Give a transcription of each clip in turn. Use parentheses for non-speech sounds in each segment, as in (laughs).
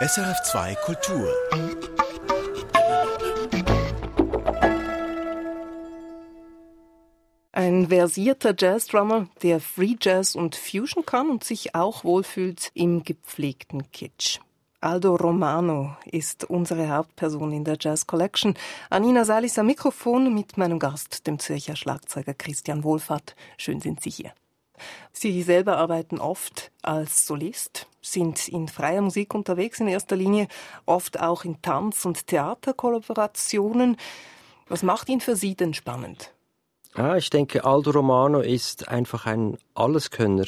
SRF2 Kultur. Ein versierter Jazzdrummer, der Free Jazz und Fusion kann und sich auch wohlfühlt im gepflegten Kitsch. Aldo Romano ist unsere Hauptperson in der Jazz Collection. Anina Salis am Mikrofon mit meinem Gast, dem Zürcher Schlagzeuger Christian Wohlfahrt. Schön sind Sie hier. Sie selber arbeiten oft als Solist, sind in freier Musik unterwegs in erster Linie, oft auch in Tanz- und Theaterkollaborationen. Was macht ihn für Sie denn spannend? Ja, ich denke, Aldo Romano ist einfach ein Alleskönner.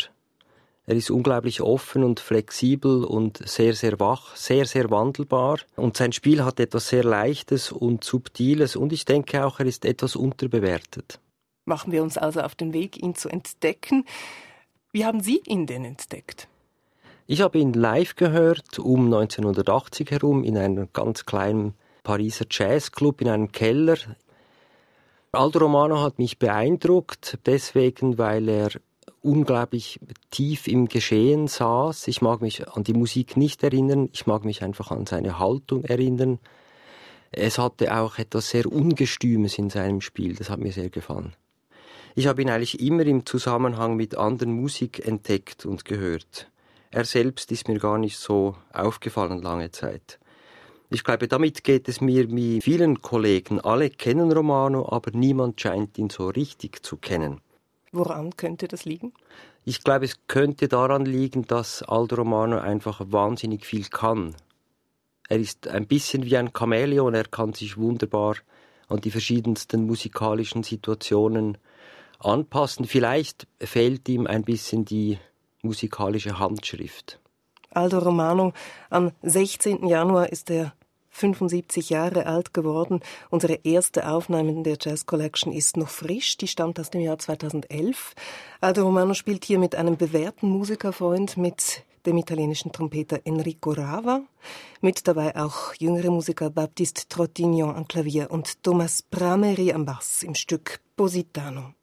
Er ist unglaublich offen und flexibel und sehr, sehr wach, sehr, sehr wandelbar. Und sein Spiel hat etwas sehr Leichtes und Subtiles und ich denke auch, er ist etwas unterbewertet. Machen wir uns also auf den Weg, ihn zu entdecken. Wie haben Sie ihn denn entdeckt? Ich habe ihn live gehört um 1980 herum in einem ganz kleinen Pariser Jazzclub in einem Keller. Aldo Romano hat mich beeindruckt, deswegen, weil er unglaublich tief im Geschehen saß. Ich mag mich an die Musik nicht erinnern, ich mag mich einfach an seine Haltung erinnern. Es hatte auch etwas sehr Ungestümes in seinem Spiel, das hat mir sehr gefallen. Ich habe ihn eigentlich immer im Zusammenhang mit anderen Musik entdeckt und gehört. Er selbst ist mir gar nicht so aufgefallen lange Zeit. Ich glaube, damit geht es mir wie vielen Kollegen. Alle kennen Romano, aber niemand scheint ihn so richtig zu kennen. Woran könnte das liegen? Ich glaube, es könnte daran liegen, dass Aldo Romano einfach wahnsinnig viel kann. Er ist ein bisschen wie ein Chamäleon, er kann sich wunderbar an die verschiedensten musikalischen Situationen anpassen. Vielleicht fehlt ihm ein bisschen die musikalische Handschrift. Aldo Romano, am 16. Januar ist er 75 Jahre alt geworden. Unsere erste Aufnahme in der Jazz Collection ist noch frisch. Die stammt aus dem Jahr 2011. Aldo Romano spielt hier mit einem bewährten Musikerfreund, mit dem italienischen Trompeter Enrico Rava, mit dabei auch jüngere Musiker Baptiste Trottignon am Klavier und Thomas Prameri am Bass im Stück Positano.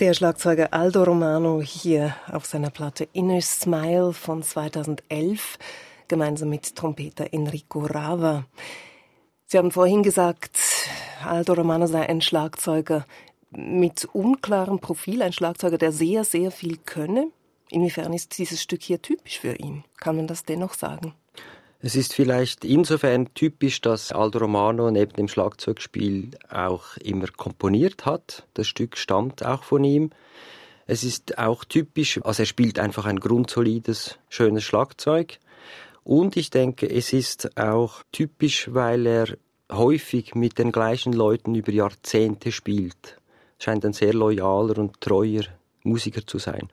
Der Schlagzeuger Aldo Romano hier auf seiner Platte Inner Smile von 2011 gemeinsam mit Trompeter Enrico Rava. Sie haben vorhin gesagt, Aldo Romano sei ein Schlagzeuger mit unklarem Profil, ein Schlagzeuger, der sehr, sehr viel könne. Inwiefern ist dieses Stück hier typisch für ihn? Kann man das dennoch sagen? Es ist vielleicht insofern typisch, dass Aldo Romano neben dem Schlagzeugspiel auch immer komponiert hat. Das Stück stammt auch von ihm. Es ist auch typisch, also er spielt einfach ein grundsolides, schönes Schlagzeug. Und ich denke, es ist auch typisch, weil er häufig mit den gleichen Leuten über Jahrzehnte spielt. Scheint ein sehr loyaler und treuer Musiker zu sein.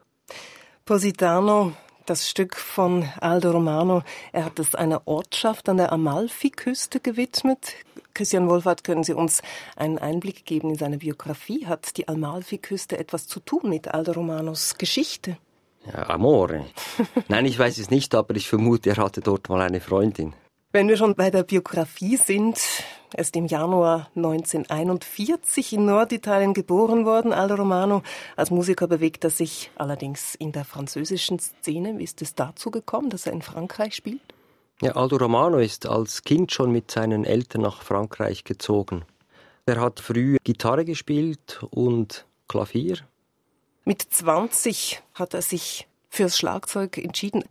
Positano das Stück von Aldo Romano. Er hat es einer Ortschaft an der Amalfiküste gewidmet. Christian Wohlfahrt, können Sie uns einen Einblick geben in seine Biografie? Hat die Amalfiküste etwas zu tun mit Aldo Romanos Geschichte? Ja, Amore. (laughs) Nein, ich weiß es nicht, aber ich vermute, er hatte dort mal eine Freundin. Wenn wir schon bei der Biografie sind, er ist im Januar 1941 in Norditalien geboren worden, Aldo Romano. Als Musiker bewegt er sich allerdings in der französischen Szene. Wie ist es dazu gekommen, dass er in Frankreich spielt? Ja, Aldo Romano ist als Kind schon mit seinen Eltern nach Frankreich gezogen. Er hat früh Gitarre gespielt und Klavier. Mit 20 hat er sich fürs Schlagzeug entschieden.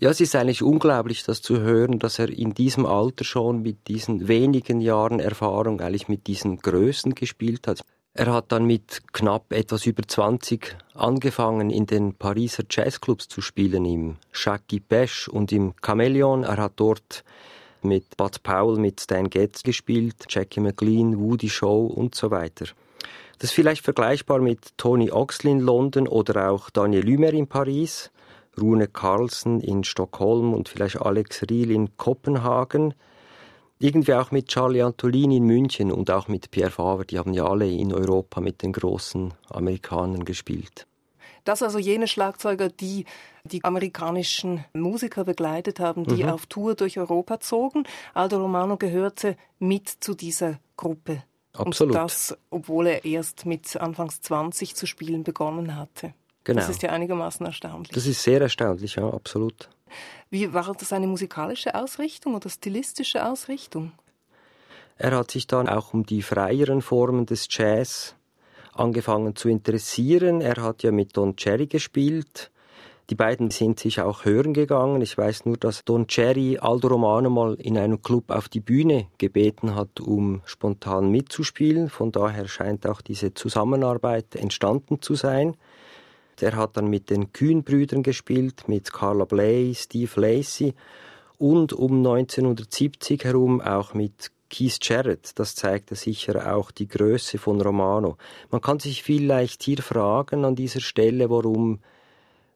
Ja, es ist eigentlich unglaublich, das zu hören, dass er in diesem Alter schon mit diesen wenigen Jahren Erfahrung eigentlich mit diesen Größen gespielt hat. Er hat dann mit knapp etwas über 20 angefangen, in den Pariser Jazzclubs zu spielen, im Jackie Pesch und im Chameleon. Er hat dort mit Bud Powell, mit Stan Getz gespielt, Jackie McLean, Woody Shaw und so weiter. Das ist vielleicht vergleichbar mit Tony Oxley in London oder auch Daniel Lümer in Paris. Rune Carlsen in Stockholm und vielleicht Alex Riel in Kopenhagen. Irgendwie auch mit Charlie Antolini in München und auch mit Pierre Faber, die haben ja alle in Europa mit den großen Amerikanern gespielt. Das also jene Schlagzeuger, die die amerikanischen Musiker begleitet haben, die mhm. auf Tour durch Europa zogen. Aldo Romano gehörte mit zu dieser Gruppe. Absolut. Und das, obwohl er erst mit Anfangs 20 zu spielen begonnen hatte. Genau. Das ist ja einigermaßen erstaunlich. Das ist sehr erstaunlich, ja, absolut. Wie war das eine musikalische Ausrichtung oder stilistische Ausrichtung? Er hat sich dann auch um die freieren Formen des Jazz angefangen zu interessieren. Er hat ja mit Don Cherry gespielt. Die beiden sind sich auch hören gegangen. Ich weiß nur, dass Don Cherry Aldo Romano mal in einem Club auf die Bühne gebeten hat, um spontan mitzuspielen. Von daher scheint auch diese Zusammenarbeit entstanden zu sein. Er hat dann mit den Kühn-Brüdern gespielt, mit Carla Bley, Steve Lacey und um 1970 herum auch mit Keith Jarrett. Das zeigte sicher auch die Größe von Romano. Man kann sich vielleicht hier fragen an dieser Stelle, warum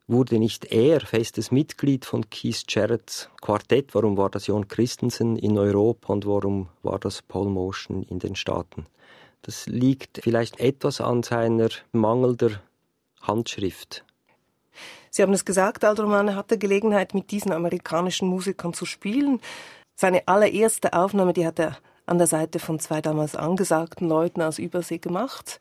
wurde nicht er festes Mitglied von Keith Jarretts Quartett? Warum war das John Christensen in Europa und warum war das Paul Motion in den Staaten? Das liegt vielleicht etwas an seiner mangelnder Handschrift. Sie haben es gesagt, Aldromane hatte Gelegenheit, mit diesen amerikanischen Musikern zu spielen. Seine allererste Aufnahme, die hat er an der Seite von zwei damals angesagten Leuten aus Übersee gemacht,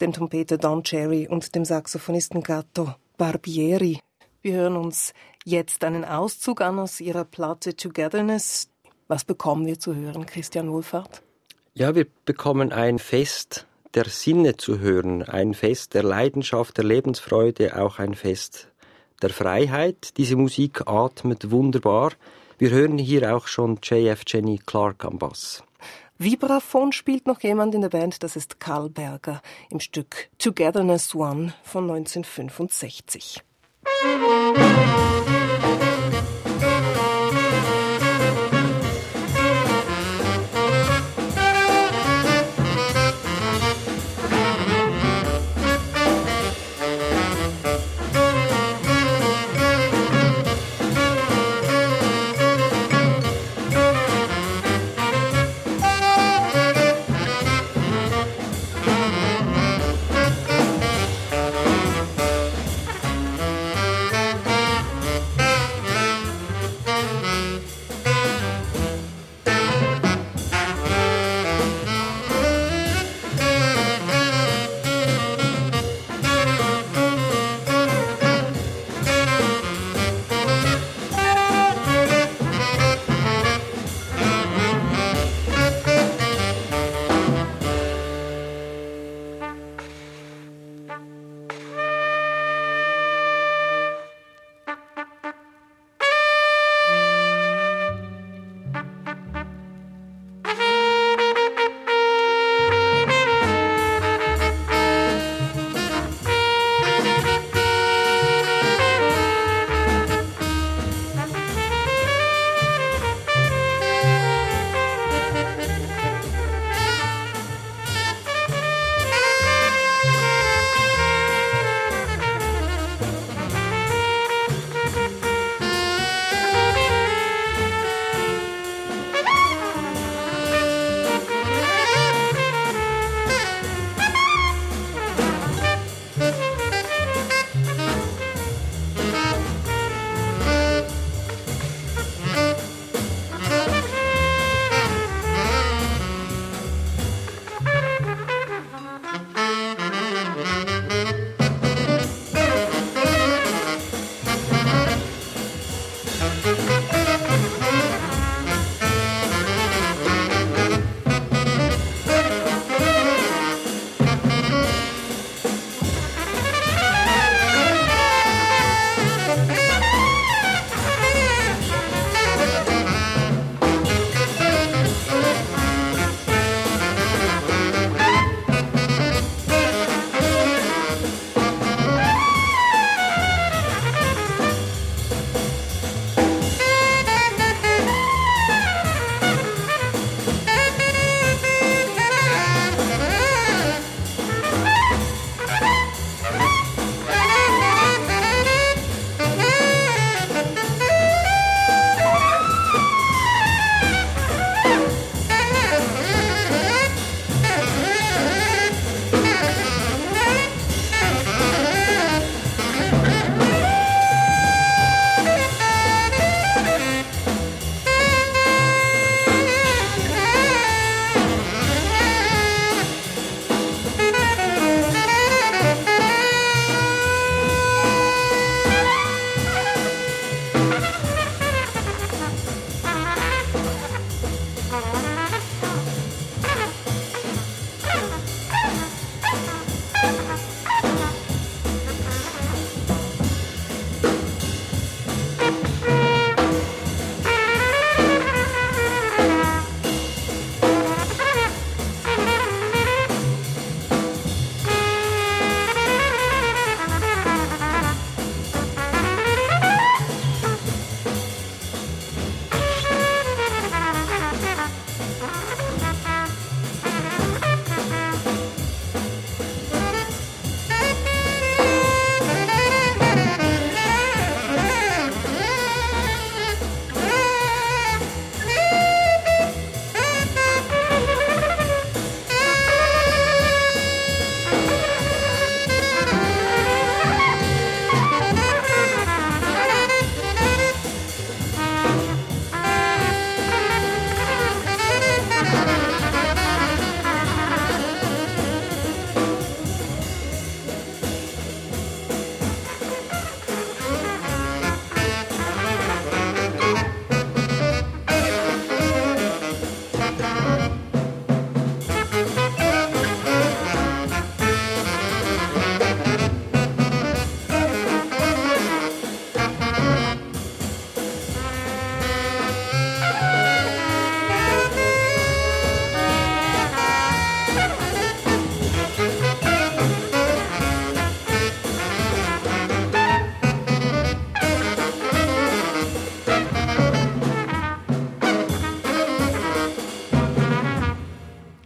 dem Trompeter Don Cherry und dem Saxophonisten Gatto Barbieri. Wir hören uns jetzt einen Auszug an aus ihrer Platte Togetherness. Was bekommen wir zu hören, Christian Wohlfahrt? Ja, wir bekommen ein Fest der Sinne zu hören, ein Fest der Leidenschaft, der Lebensfreude, auch ein Fest der Freiheit. Diese Musik atmet wunderbar. Wir hören hier auch schon JF Jenny Clark am Bass. Vibraphon spielt noch jemand in der Band, das ist Karl Berger im Stück Togetherness One von 1965.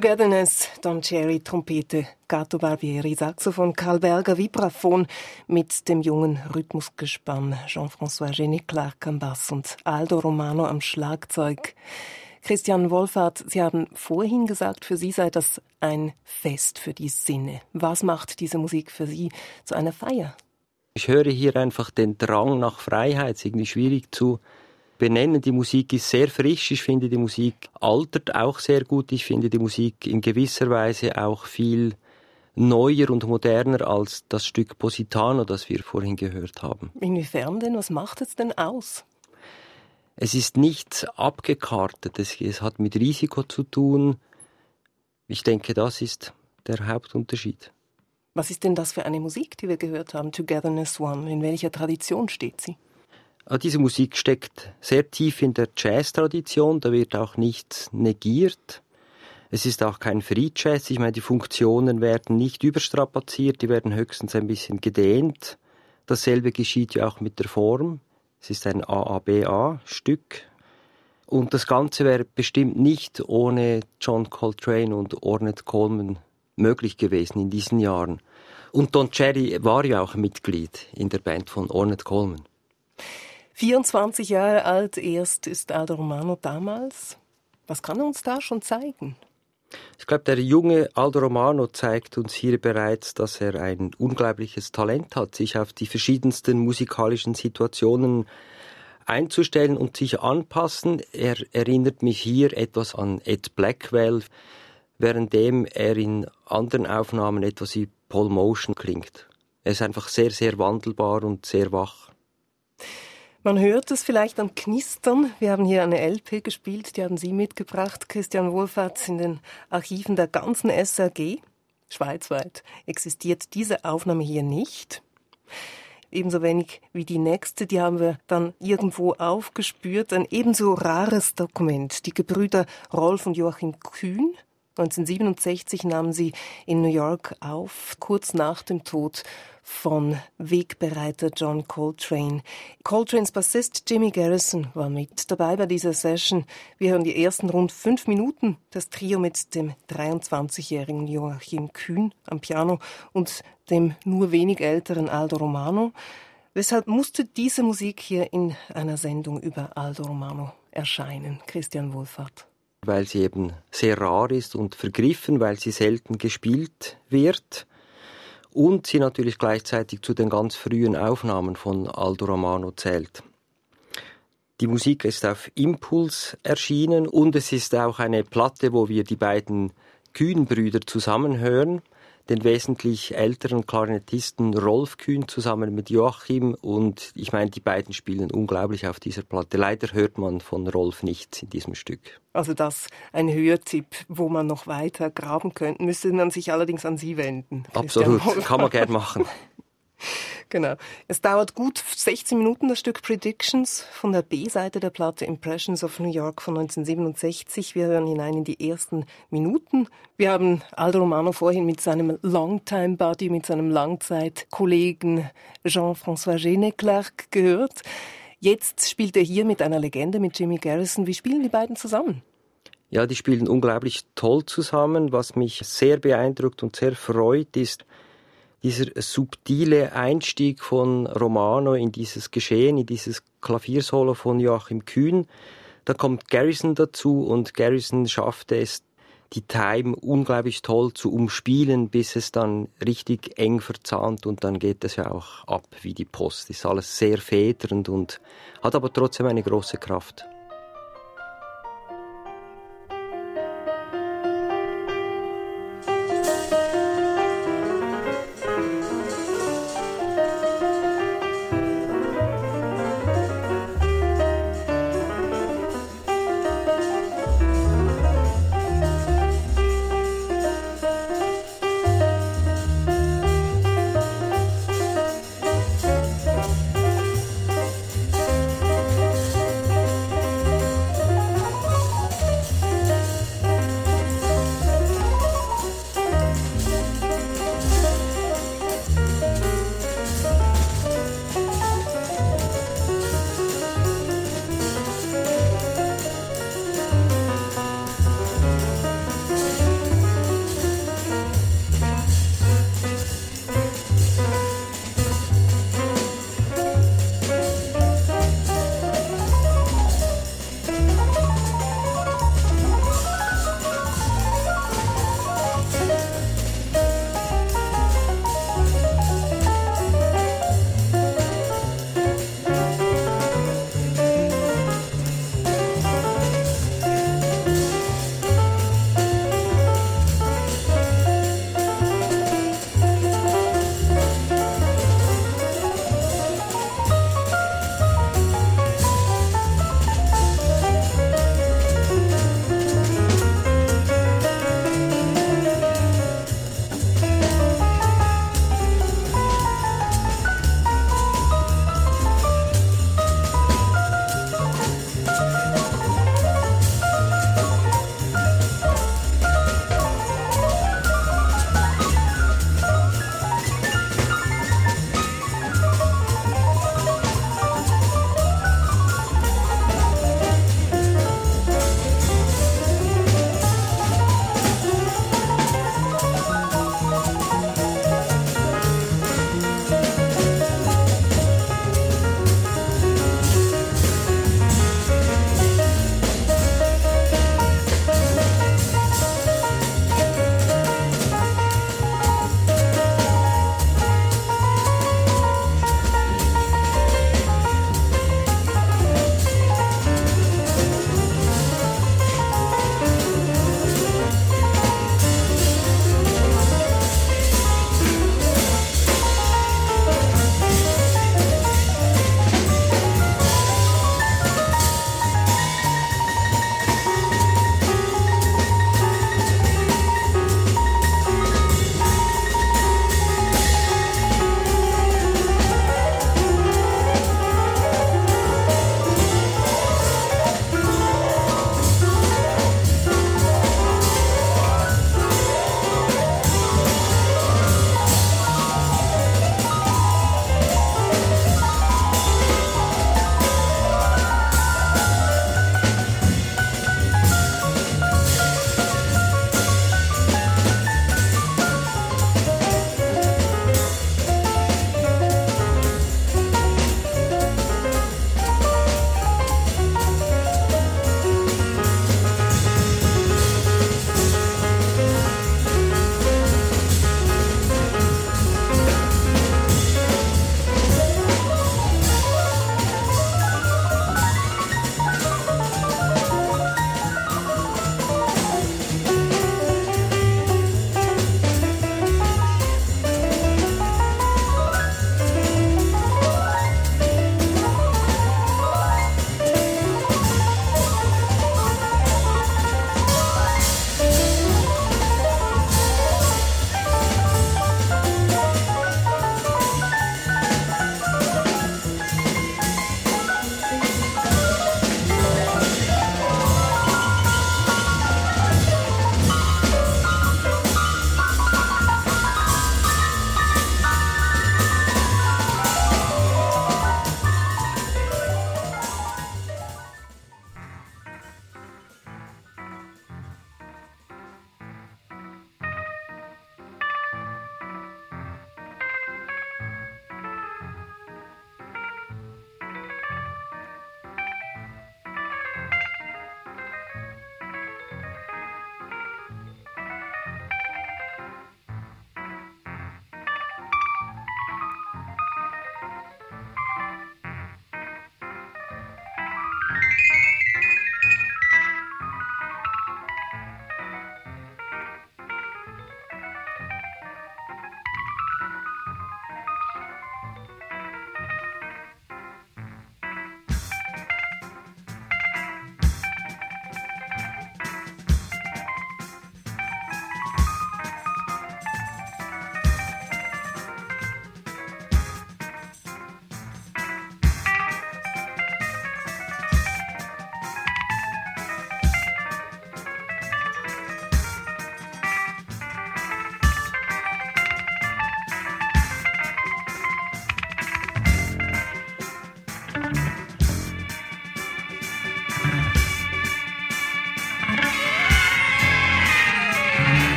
Togetherness, Don Cherry, Trompete, Gato Barbieri, Saxophon, Karl Berger, Vibraphon mit dem jungen Rhythmusgespann Jean-François Genet-Clark am Bass und Aldo Romano am Schlagzeug. Christian Wolfert, Sie haben vorhin gesagt, für Sie sei das ein Fest für die Sinne. Was macht diese Musik für Sie zu einer Feier? Ich höre hier einfach den Drang nach Freiheit. Irgendwie schwierig zu benennen. Die Musik ist sehr frisch. Ich finde, die Musik altert auch sehr gut. Ich finde die Musik in gewisser Weise auch viel neuer und moderner als das Stück Positano, das wir vorhin gehört haben. Inwiefern denn? Was macht es denn aus? Es ist nicht abgekartet. Es, es hat mit Risiko zu tun. Ich denke, das ist der Hauptunterschied. Was ist denn das für eine Musik, die wir gehört haben? Togetherness One. In welcher Tradition steht sie? Ah, diese Musik steckt sehr tief in der Jazz-Tradition, da wird auch nichts negiert. Es ist auch kein Free Jazz, ich meine, die Funktionen werden nicht überstrapaziert, die werden höchstens ein bisschen gedehnt. Dasselbe geschieht ja auch mit der Form. Es ist ein AABA-Stück. Und das Ganze wäre bestimmt nicht ohne John Coltrane und Ornette Coleman möglich gewesen in diesen Jahren. Und Don Cherry war ja auch Mitglied in der Band von Ornette Coleman. 24 Jahre alt erst ist Aldo Romano damals. Was kann er uns da schon zeigen? Ich glaube, der junge Aldo Romano zeigt uns hier bereits, dass er ein unglaubliches Talent hat, sich auf die verschiedensten musikalischen Situationen einzustellen und sich anpassen. Er erinnert mich hier etwas an Ed Blackwell, währenddem er in anderen Aufnahmen etwas wie Paul Motion klingt. Er ist einfach sehr, sehr wandelbar und sehr wach. Man hört es vielleicht am Knistern. Wir haben hier eine LP gespielt, die haben Sie mitgebracht, Christian Wohlfahrt, in den Archiven der ganzen SRG. Schweizweit existiert diese Aufnahme hier nicht. Ebenso wenig wie die nächste, die haben wir dann irgendwo aufgespürt. Ein ebenso rares Dokument. Die Gebrüder Rolf und Joachim Kühn 1967 nahmen sie in New York auf, kurz nach dem Tod von Wegbereiter John Coltrane. Coltranes Bassist Jimmy Garrison war mit dabei bei dieser Session. Wir hören die ersten rund fünf Minuten. Das Trio mit dem 23-jährigen Joachim Kühn am Piano und dem nur wenig älteren Aldo Romano. Weshalb musste diese Musik hier in einer Sendung über Aldo Romano erscheinen? Christian Wohlfahrt weil sie eben sehr rar ist und vergriffen, weil sie selten gespielt wird und sie natürlich gleichzeitig zu den ganz frühen Aufnahmen von Aldo Romano zählt. Die Musik ist auf Impuls erschienen und es ist auch eine Platte, wo wir die beiden Kühnbrüder zusammenhören den wesentlich älteren Klarinettisten Rolf Kühn zusammen mit Joachim und ich meine, die beiden spielen unglaublich auf dieser Platte. Leider hört man von Rolf nichts in diesem Stück. Also das ein Hörtipp, wo man noch weiter graben könnte, müsste man sich allerdings an Sie wenden. Absolut, kann man gern machen. (laughs) Genau. Es dauert gut 16 Minuten, das Stück Predictions von der B-Seite der Platte Impressions of New York von 1967. Wir hören hinein in die ersten Minuten. Wir haben Aldo Romano vorhin mit seinem Longtime Buddy, mit seinem Langzeitkollegen Jean-François Geneclerc gehört. Jetzt spielt er hier mit einer Legende, mit Jimmy Garrison. Wie spielen die beiden zusammen? Ja, die spielen unglaublich toll zusammen. Was mich sehr beeindruckt und sehr freut, ist, dieser subtile Einstieg von Romano in dieses Geschehen, in dieses Klaviersolo von Joachim Kühn. Da kommt Garrison dazu und Garrison schaffte es, die Time unglaublich toll zu umspielen, bis es dann richtig eng verzahnt und dann geht es ja auch ab wie die Post. Ist alles sehr federnd und hat aber trotzdem eine große Kraft.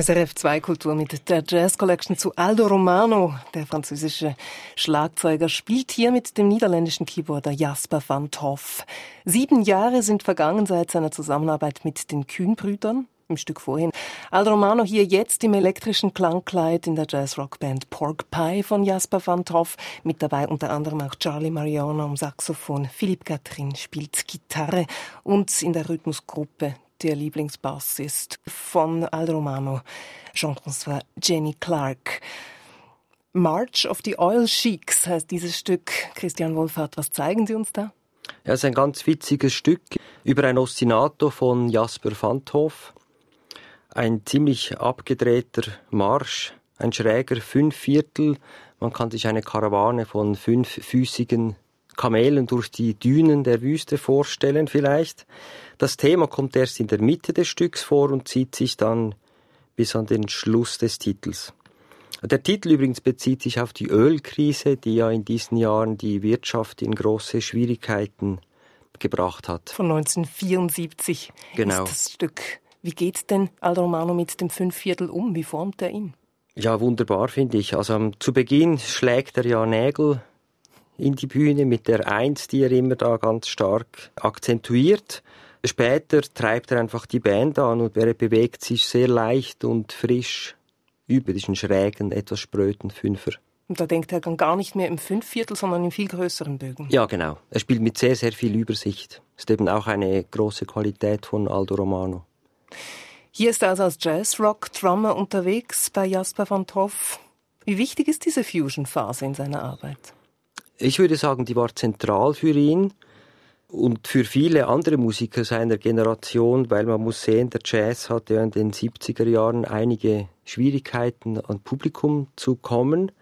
SRF 2 Kultur mit der Jazz Collection zu Aldo Romano. Der französische Schlagzeuger spielt hier mit dem niederländischen Keyboarder Jasper van Toff. Sieben Jahre sind vergangen seit seiner Zusammenarbeit mit den Kühnbrüdern. Im Stück vorhin. Aldo Romano hier jetzt im elektrischen Klangkleid in der Jazz-Rock-Band Pork Pie von Jasper van Toff. Mit dabei unter anderem auch Charlie Mariano am Saxophon. Philipp Catherine spielt Gitarre und in der Rhythmusgruppe der Lieblingsbassist von Al Romano, Jean-François Jenny Clark. March of the Oil Sheiks heißt dieses Stück. Christian Wohlfahrt, was zeigen Sie uns da? Ja, es ist ein ganz witziges Stück über ein Ostinato von Jasper Vantoff. Ein ziemlich abgedrehter Marsch, ein schräger Fünfviertel. Man kann sich eine Karawane von fünffüßigen Kamelen durch die Dünen der Wüste vorstellen vielleicht. Das Thema kommt erst in der Mitte des Stücks vor und zieht sich dann bis an den Schluss des Titels. Der Titel übrigens bezieht sich auf die Ölkrise, die ja in diesen Jahren die Wirtschaft in große Schwierigkeiten gebracht hat. Von 1974 genau. ist das Stück. Wie geht denn Aldo Romano mit dem Fünfviertel um? Wie formt er ihn? Ja, wunderbar finde ich. Also um, zu Beginn schlägt er ja Nägel in die Bühne mit der Eins, die er immer da ganz stark akzentuiert. Später treibt er einfach die Band an und er bewegt sich sehr leicht und frisch über diesen schrägen, etwas spröden Fünfer. Und da denkt er dann gar nicht mehr im Fünfviertel, sondern in viel größeren Bögen. Ja, genau. Er spielt mit sehr, sehr viel Übersicht. Ist eben auch eine große Qualität von Aldo Romano. Hier ist er also als Jazz-Rock-Drummer unterwegs bei Jasper van Toff. Wie wichtig ist diese Fusion-Phase in seiner Arbeit? Ich würde sagen, die war zentral für ihn und für viele andere Musiker seiner Generation, weil man muss sehen, der Jazz hatte ja in den 70er Jahren einige Schwierigkeiten an Publikum zu kommen.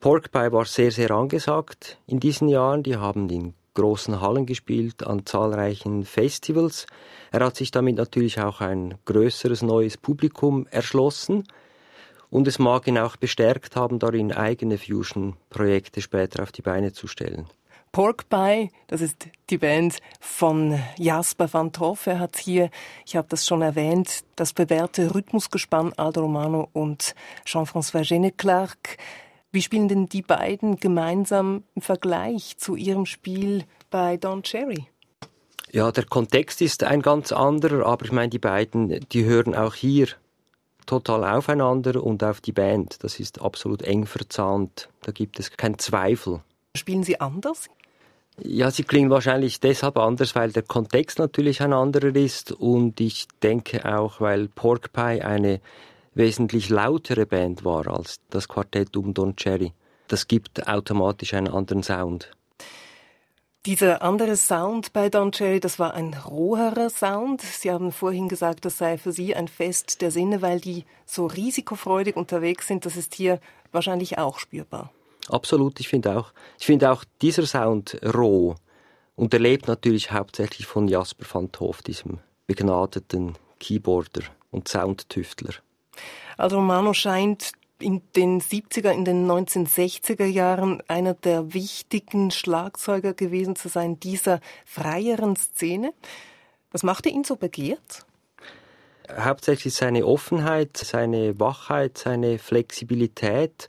Porkpie war sehr, sehr angesagt in diesen Jahren. Die haben in großen Hallen gespielt, an zahlreichen Festivals. Er hat sich damit natürlich auch ein größeres neues Publikum erschlossen. Und es mag ihn auch bestärkt haben, darin eigene Fusion-Projekte später auf die Beine zu stellen. Pork Pie, das ist die Band von Jasper van Toff. Er hat hier, ich habe das schon erwähnt, das bewährte Rhythmusgespann Aldo Romano und Jean-François Geneclerc. Wie spielen denn die beiden gemeinsam im Vergleich zu ihrem Spiel bei Don Cherry? Ja, der Kontext ist ein ganz anderer, aber ich meine, die beiden, die hören auch hier total aufeinander und auf die Band. Das ist absolut eng verzahnt. Da gibt es keinen Zweifel. Spielen Sie anders? Ja, sie klingen wahrscheinlich deshalb anders, weil der Kontext natürlich ein anderer ist und ich denke auch, weil Pork Pie eine wesentlich lautere Band war als das Quartett um Don Cherry. Das gibt automatisch einen anderen Sound. Dieser andere Sound bei Don Cherry, das war ein roherer Sound. Sie haben vorhin gesagt, das sei für Sie ein Fest der Sinne, weil die so risikofreudig unterwegs sind. Das ist hier wahrscheinlich auch spürbar. Absolut, ich finde auch. Ich finde auch dieser Sound roh und er lebt natürlich hauptsächlich von Jasper van Toff, diesem begnadeten Keyboarder. und Soundtüftler. Also Romano scheint in den 70er, in den 1960er Jahren einer der wichtigen Schlagzeuger gewesen zu sein dieser freieren Szene. Was machte ihn so begehrt? Hauptsächlich seine Offenheit, seine Wachheit, seine Flexibilität.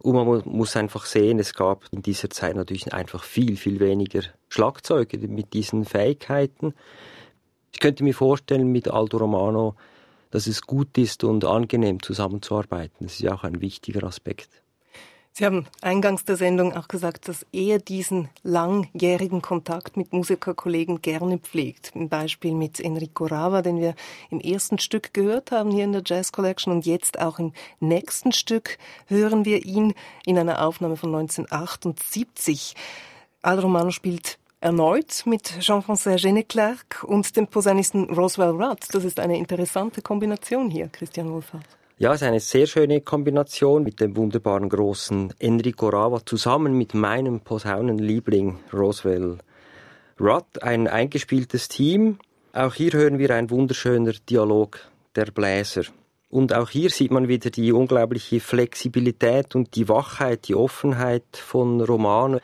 Und man muss einfach sehen, es gab in dieser Zeit natürlich einfach viel, viel weniger Schlagzeuge mit diesen Fähigkeiten. Ich könnte mir vorstellen, mit Aldo Romano dass es gut ist und angenehm zusammenzuarbeiten. Das ist ja auch ein wichtiger Aspekt. Sie haben eingangs der Sendung auch gesagt, dass er diesen langjährigen Kontakt mit Musikerkollegen gerne pflegt. Ein Beispiel mit Enrico Rava, den wir im ersten Stück gehört haben hier in der Jazz Collection und jetzt auch im nächsten Stück hören wir ihn in einer Aufnahme von 1978. Al Romano spielt erneut mit Jean-François Geneclerc und dem Posaunisten Roswell Rudd. Das ist eine interessante Kombination hier, Christian Wohlfahrt. Ja, es ist eine sehr schöne Kombination mit dem wunderbaren großen Enrico Rava zusammen mit meinem Posaunenliebling Roswell Rudd. Ein eingespieltes Team. Auch hier hören wir ein wunderschöner Dialog der Bläser. Und auch hier sieht man wieder die unglaubliche Flexibilität und die Wachheit, die Offenheit von Romano.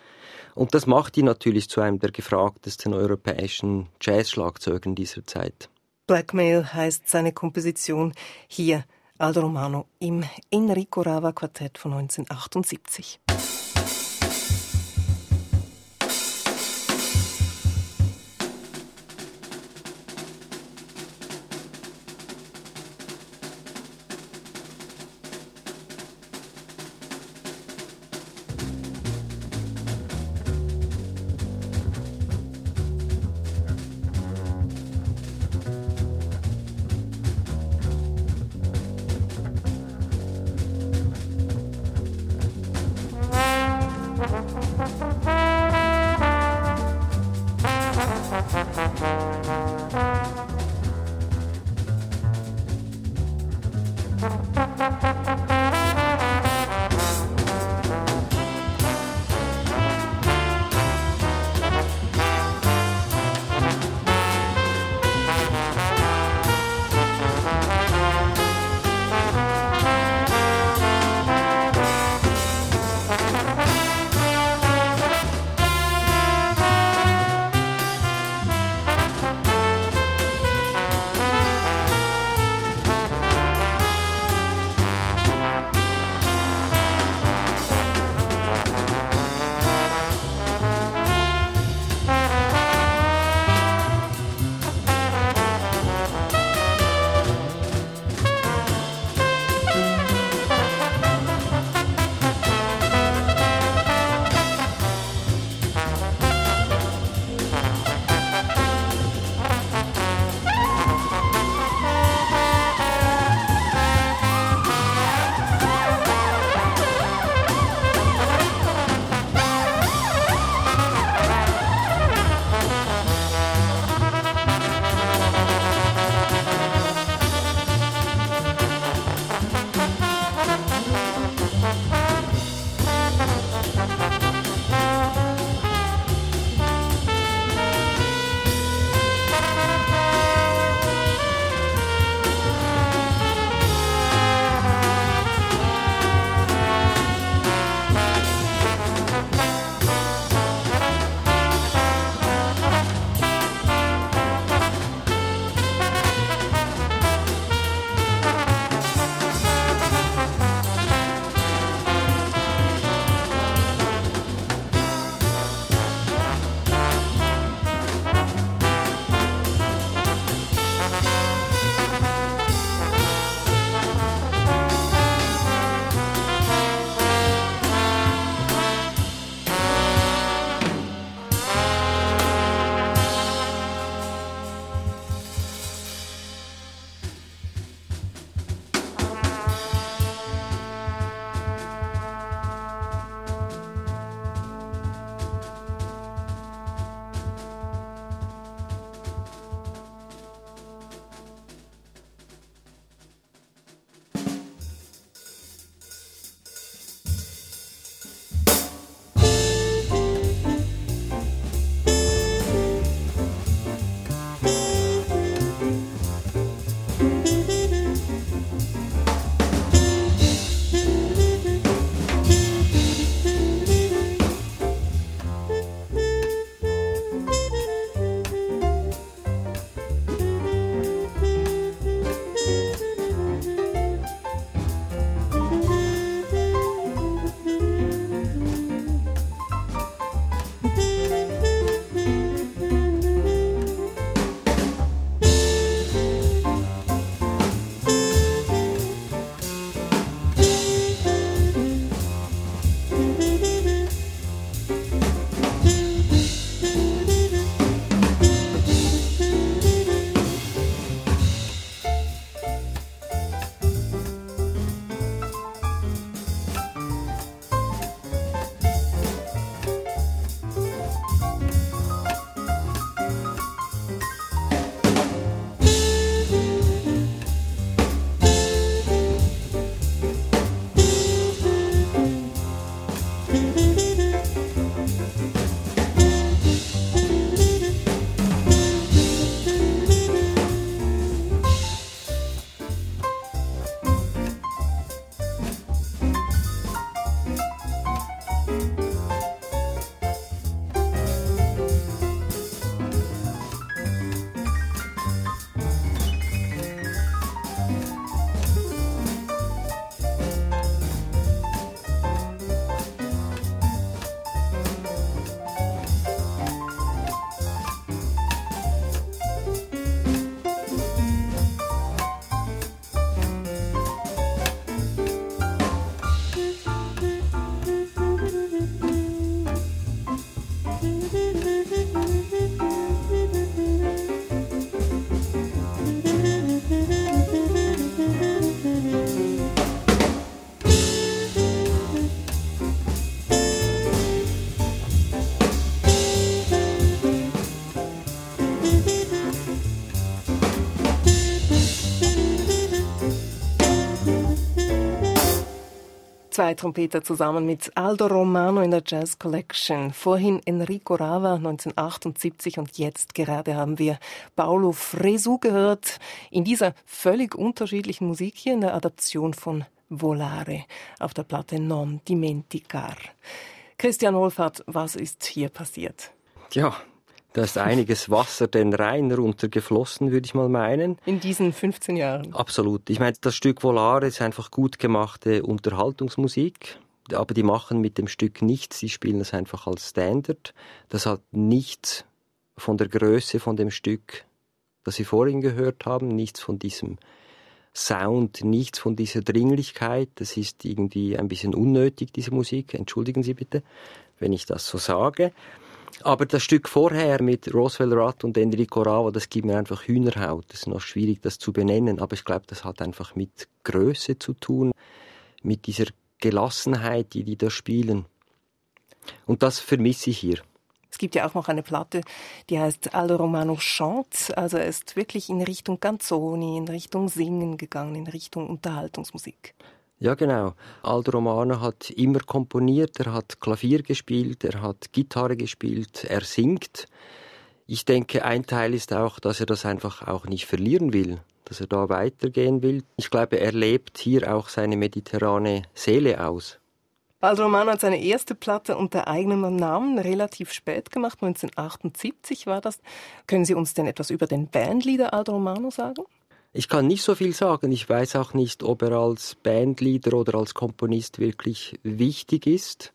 Und das macht ihn natürlich zu einem der gefragtesten europäischen Jazz-Schlagzeugern dieser Zeit. Blackmail heißt seine Komposition hier Aldo Romano im Enrico Rava Quartett von 1978. Zwei Trompeter zusammen mit Aldo Romano in der Jazz Collection. Vorhin Enrico Rava 1978 und jetzt gerade haben wir Paolo Fresu gehört in dieser völlig unterschiedlichen Musik hier in der Adaption von Volare auf der Platte Non Dimenticar. Christian Wohlfahrt, was ist hier passiert? Ja, da ist einiges Wasser den Rhein runtergeflossen, würde ich mal meinen. In diesen 15 Jahren. Absolut. Ich meine, das Stück Volare ist einfach gut gemachte Unterhaltungsmusik. Aber die machen mit dem Stück nichts. Sie spielen es einfach als Standard. Das hat nichts von der Größe von dem Stück, das Sie vorhin gehört haben, nichts von diesem Sound, nichts von dieser Dringlichkeit. Das ist irgendwie ein bisschen unnötig, diese Musik. Entschuldigen Sie bitte, wenn ich das so sage. Aber das Stück vorher mit Roswell Rudd und Enrico Rava, das gibt mir einfach Hühnerhaut. Das ist noch schwierig, das zu benennen, aber ich glaube, das hat einfach mit Größe zu tun, mit dieser Gelassenheit, die die da spielen. Und das vermisse ich hier. Es gibt ja auch noch eine Platte, die heißt Aldo Romano Chant. Also er ist wirklich in Richtung Canzoni, in Richtung Singen gegangen, in Richtung Unterhaltungsmusik. Ja, genau. Aldo Romano hat immer komponiert, er hat Klavier gespielt, er hat Gitarre gespielt, er singt. Ich denke, ein Teil ist auch, dass er das einfach auch nicht verlieren will, dass er da weitergehen will. Ich glaube, er lebt hier auch seine mediterrane Seele aus. Aldo Romano hat seine erste Platte unter eigenem Namen relativ spät gemacht, 1978 war das. Können Sie uns denn etwas über den Bandleader Aldo Romano sagen? Ich kann nicht so viel sagen. Ich weiß auch nicht, ob er als Bandleader oder als Komponist wirklich wichtig ist.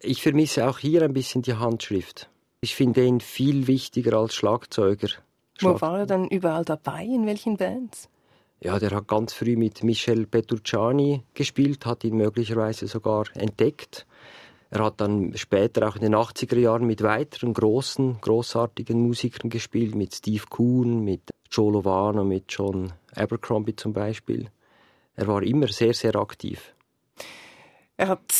Ich vermisse auch hier ein bisschen die Handschrift. Ich finde ihn viel wichtiger als Schlagzeuger. Wo war er dann überall dabei? In welchen Bands? Ja, der hat ganz früh mit Michel Petrucciani gespielt, hat ihn möglicherweise sogar entdeckt. Er hat dann später auch in den 80er Jahren mit weiteren großen, großartigen Musikern gespielt, mit Steve Kuhn, mit Joe Lovano, mit John Abercrombie zum Beispiel. Er war immer sehr, sehr aktiv. Er hat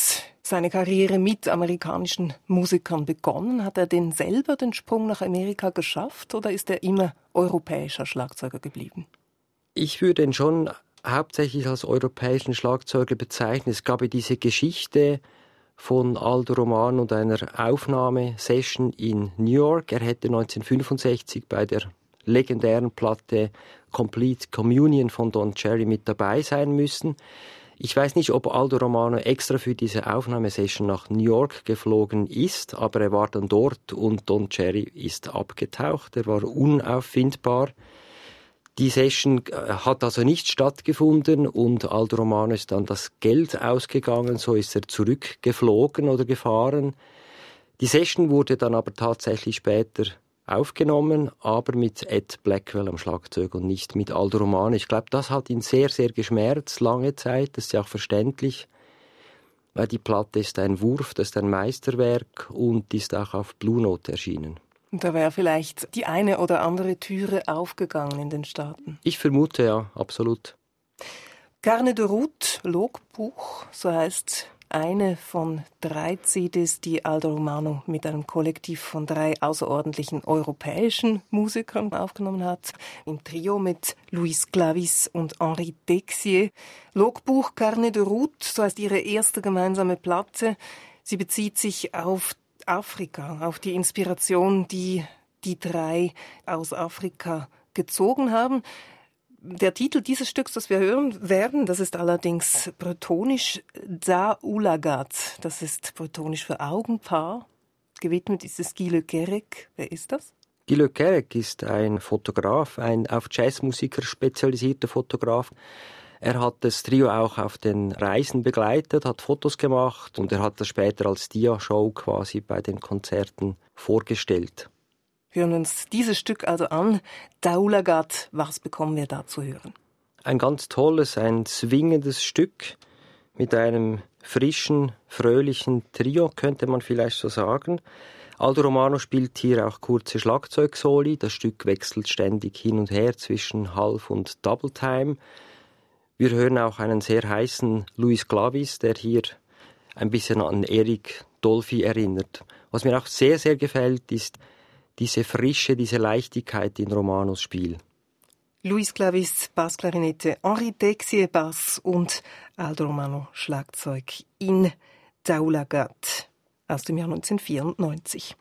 seine Karriere mit amerikanischen Musikern begonnen. Hat er denn selber den Sprung nach Amerika geschafft oder ist er immer europäischer Schlagzeuger geblieben? Ich würde ihn schon hauptsächlich als europäischen Schlagzeuger bezeichnen. Es gab ja diese Geschichte von Aldo Roman und einer Aufnahmesession in New York. Er hätte 1965 bei der legendären Platte Complete Communion von Don Cherry mit dabei sein müssen. Ich weiß nicht, ob Aldo Romano extra für diese Aufnahmesession nach New York geflogen ist, aber er war dann dort und Don Cherry ist abgetaucht. Er war unauffindbar. Die Session äh, hat also nicht stattgefunden und Aldo Romano ist dann das Geld ausgegangen, so ist er zurückgeflogen oder gefahren. Die Session wurde dann aber tatsächlich später aufgenommen, aber mit Ed Blackwell am Schlagzeug und nicht mit Aldo Romano. Ich glaube, das hat ihn sehr, sehr geschmerzt, lange Zeit. Das ist ja auch verständlich, weil die Platte ist ein Wurf, das ist ein Meisterwerk und ist auch auf Blue Note erschienen. Und da wäre vielleicht die eine oder andere Türe aufgegangen in den Staaten. Ich vermute ja, absolut. Carne de Route, Logbuch, so heißt eine von drei CDs, die Aldo Romano mit einem Kollektiv von drei außerordentlichen europäischen Musikern aufgenommen hat. Im Trio mit Luis Clavis und Henri Dexier. Logbuch Carne de Route, so heißt ihre erste gemeinsame Platte. Sie bezieht sich auf Afrika, auf die Inspiration, die die drei aus Afrika gezogen haben. Der Titel dieses Stücks, das wir hören werden, das ist allerdings bretonisch Da Ulagat. Das ist bretonisch für Augenpaar. Gewidmet ist es Guy Le Querec. Wer ist das? Guy Le Querec ist ein Fotograf, ein auf Jazzmusiker spezialisierter Fotograf. Er hat das Trio auch auf den Reisen begleitet, hat Fotos gemacht und er hat das später als Dia-Show quasi bei den Konzerten vorgestellt hören uns dieses Stück also an. Daulagat, was bekommen wir da zu hören? Ein ganz tolles, ein zwingendes Stück mit einem frischen, fröhlichen Trio, könnte man vielleicht so sagen. Aldo Romano spielt hier auch kurze Schlagzeugsoli. Das Stück wechselt ständig hin und her zwischen Half- und Double Time. Wir hören auch einen sehr heißen Luis Clavis, der hier ein bisschen an Eric Dolphy erinnert. Was mir auch sehr, sehr gefällt, ist diese Frische, diese Leichtigkeit in Romanos Spiel. Luis Clavis, Bassklarinette, Henri Texier, Bass und Aldo Romano, Schlagzeug in Daulagat aus dem Jahr 1994.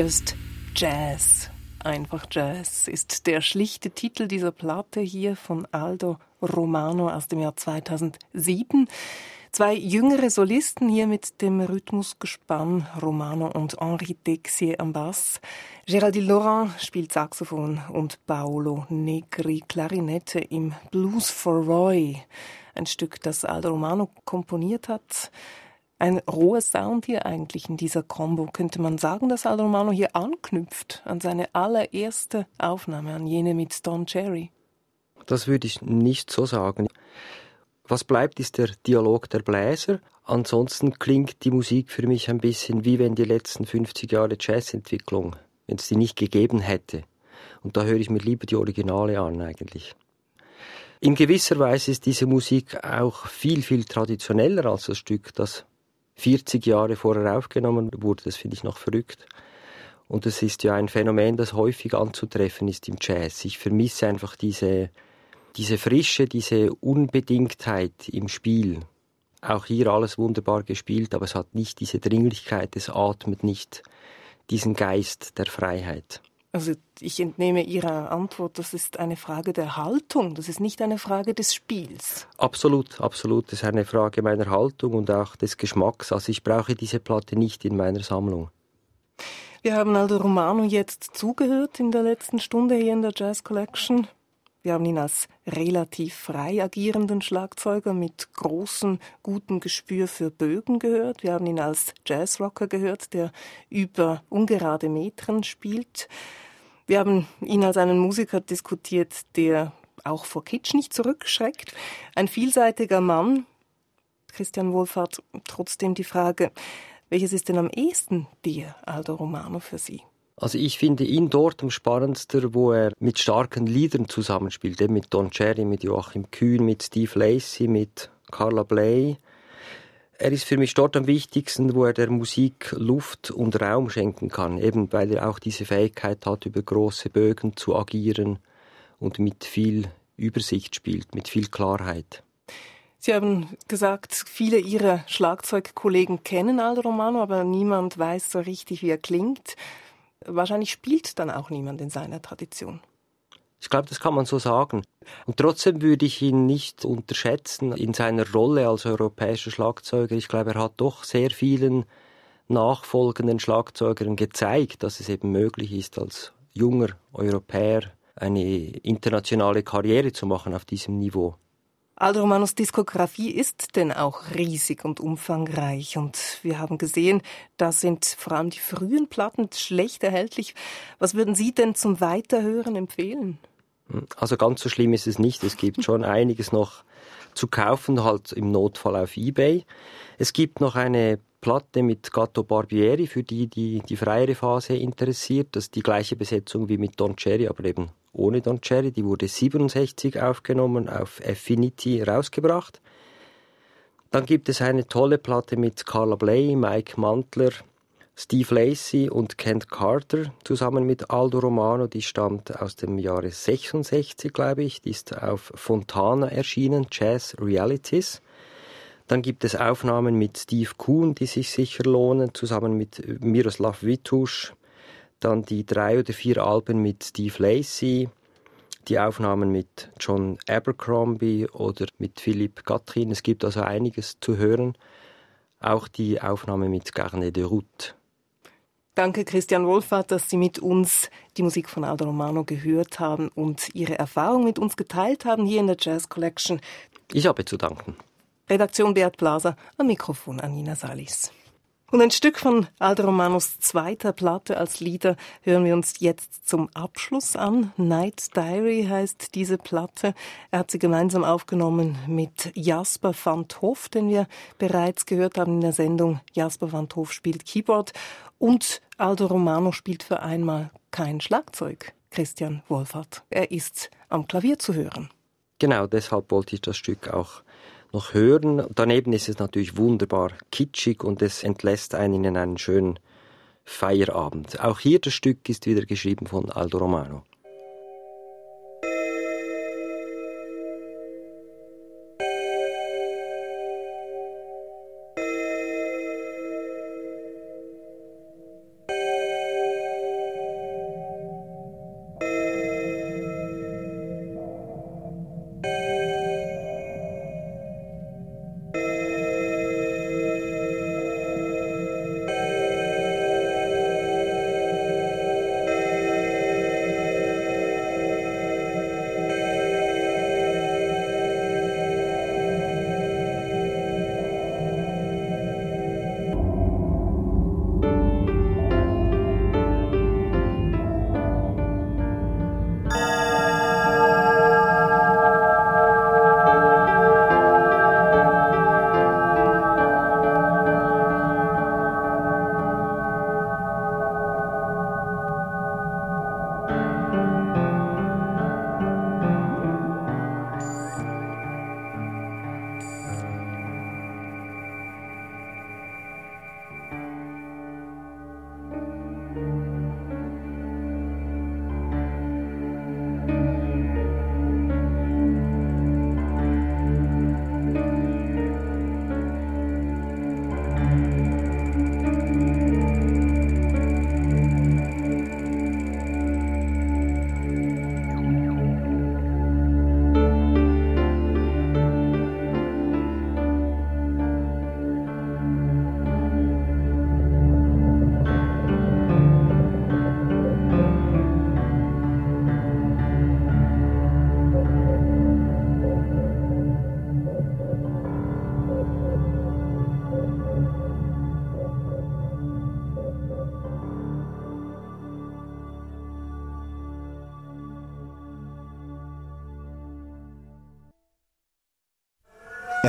Just Jazz. Einfach Jazz ist der schlichte Titel dieser Platte hier von Aldo Romano aus dem Jahr 2007. Zwei jüngere Solisten hier mit dem Rhythmusgespann Romano und Henri Dexier am Bass. Géraldine Laurent spielt Saxophon und Paolo Negri Klarinette im Blues for Roy. Ein Stück, das Aldo Romano komponiert hat. Ein roher Sound hier eigentlich in dieser Combo. Könnte man sagen, dass Aldo Romano hier anknüpft an seine allererste Aufnahme, an jene mit Don Cherry? Das würde ich nicht so sagen. Was bleibt, ist der Dialog der Bläser. Ansonsten klingt die Musik für mich ein bisschen wie wenn die letzten 50 Jahre Jazzentwicklung, wenn es die nicht gegeben hätte. Und da höre ich mir lieber die Originale an eigentlich. In gewisser Weise ist diese Musik auch viel, viel traditioneller als das Stück, das 40 Jahre vorher aufgenommen wurde. Das finde ich noch verrückt. Und es ist ja ein Phänomen, das häufig anzutreffen ist im Jazz. Ich vermisse einfach diese, diese Frische, diese Unbedingtheit im Spiel. Auch hier alles wunderbar gespielt, aber es hat nicht diese Dringlichkeit, es atmet nicht diesen Geist der Freiheit. Also ich entnehme Ihrer Antwort, das ist eine Frage der Haltung, das ist nicht eine Frage des Spiels. Absolut, absolut. Das ist eine Frage meiner Haltung und auch des Geschmacks. Also ich brauche diese Platte nicht in meiner Sammlung. Wir haben Aldo Romano jetzt zugehört in der letzten Stunde hier in der Jazz Collection. Wir haben ihn als relativ frei agierenden Schlagzeuger mit großem, gutem Gespür für Bögen gehört. Wir haben ihn als Jazzrocker gehört, der über ungerade Metren spielt. Wir haben ihn als einen Musiker diskutiert, der auch vor Kitsch nicht zurückschreckt. Ein vielseitiger Mann. Christian Wohlfahrt, trotzdem die Frage, welches ist denn am ehesten dir, Aldo Romano, für Sie? Also ich finde ihn dort am spannendsten, wo er mit starken Liedern zusammenspielt, eben mit Don Cherry, mit Joachim Kühn, mit Steve Lacey, mit Carla Bley. Er ist für mich dort am wichtigsten, wo er der Musik Luft und Raum schenken kann, eben weil er auch diese Fähigkeit hat, über große Bögen zu agieren und mit viel Übersicht spielt, mit viel Klarheit. Sie haben gesagt, viele Ihrer Schlagzeugkollegen kennen Aldo Romano, aber niemand weiß so richtig, wie er klingt. Wahrscheinlich spielt dann auch niemand in seiner Tradition. Ich glaube, das kann man so sagen. Und trotzdem würde ich ihn nicht unterschätzen in seiner Rolle als europäischer Schlagzeuger. Ich glaube, er hat doch sehr vielen nachfolgenden Schlagzeugern gezeigt, dass es eben möglich ist, als junger Europäer eine internationale Karriere zu machen auf diesem Niveau. Aldo Romanos Diskografie ist denn auch riesig und umfangreich und wir haben gesehen, da sind vor allem die frühen Platten schlecht erhältlich. Was würden Sie denn zum Weiterhören empfehlen? Also ganz so schlimm ist es nicht. Es gibt schon einiges noch zu kaufen, halt im Notfall auf eBay. Es gibt noch eine Platte mit Gatto Barbieri, für die, die die freiere Phase interessiert. Das ist die gleiche Besetzung wie mit Don Cherry, aber eben ohne Don Cherry. Die wurde 67 aufgenommen, auf Affinity rausgebracht. Dann gibt es eine tolle Platte mit Carla Bley, Mike Mantler, Steve Lacey und Kent Carter zusammen mit Aldo Romano. Die stammt aus dem Jahre 66, glaube ich. Die ist auf Fontana erschienen, Jazz Realities. Dann gibt es Aufnahmen mit Steve Kuhn, die sich sicher lohnen, zusammen mit Miroslav Witusch, dann die drei oder vier Alben mit Steve Lacey, die Aufnahmen mit John Abercrombie oder mit Philippe Gatrin. Es gibt also einiges zu hören. Auch die Aufnahme mit Garnet de Route. Danke, Christian Wohlfahrt, dass Sie mit uns die Musik von Aldo Romano gehört haben und Ihre Erfahrung mit uns geteilt haben hier in der Jazz Collection. Ich habe zu danken. Redaktion Beat Blaser, am Mikrofon Anina Salis. Und ein Stück von Aldo Romanos zweiter Platte als Lieder hören wir uns jetzt zum Abschluss an. Night Diary heißt diese Platte. Er hat sie gemeinsam aufgenommen mit Jasper van Hof, den wir bereits gehört haben in der Sendung. Jasper van Hof spielt Keyboard und Aldo Romano spielt für einmal kein Schlagzeug. Christian Wolfert. Er ist am Klavier zu hören. Genau, deshalb wollte ich das Stück auch noch hören. Daneben ist es natürlich wunderbar kitschig und es entlässt einen in einen schönen Feierabend. Auch hier das Stück ist wieder geschrieben von Aldo Romano.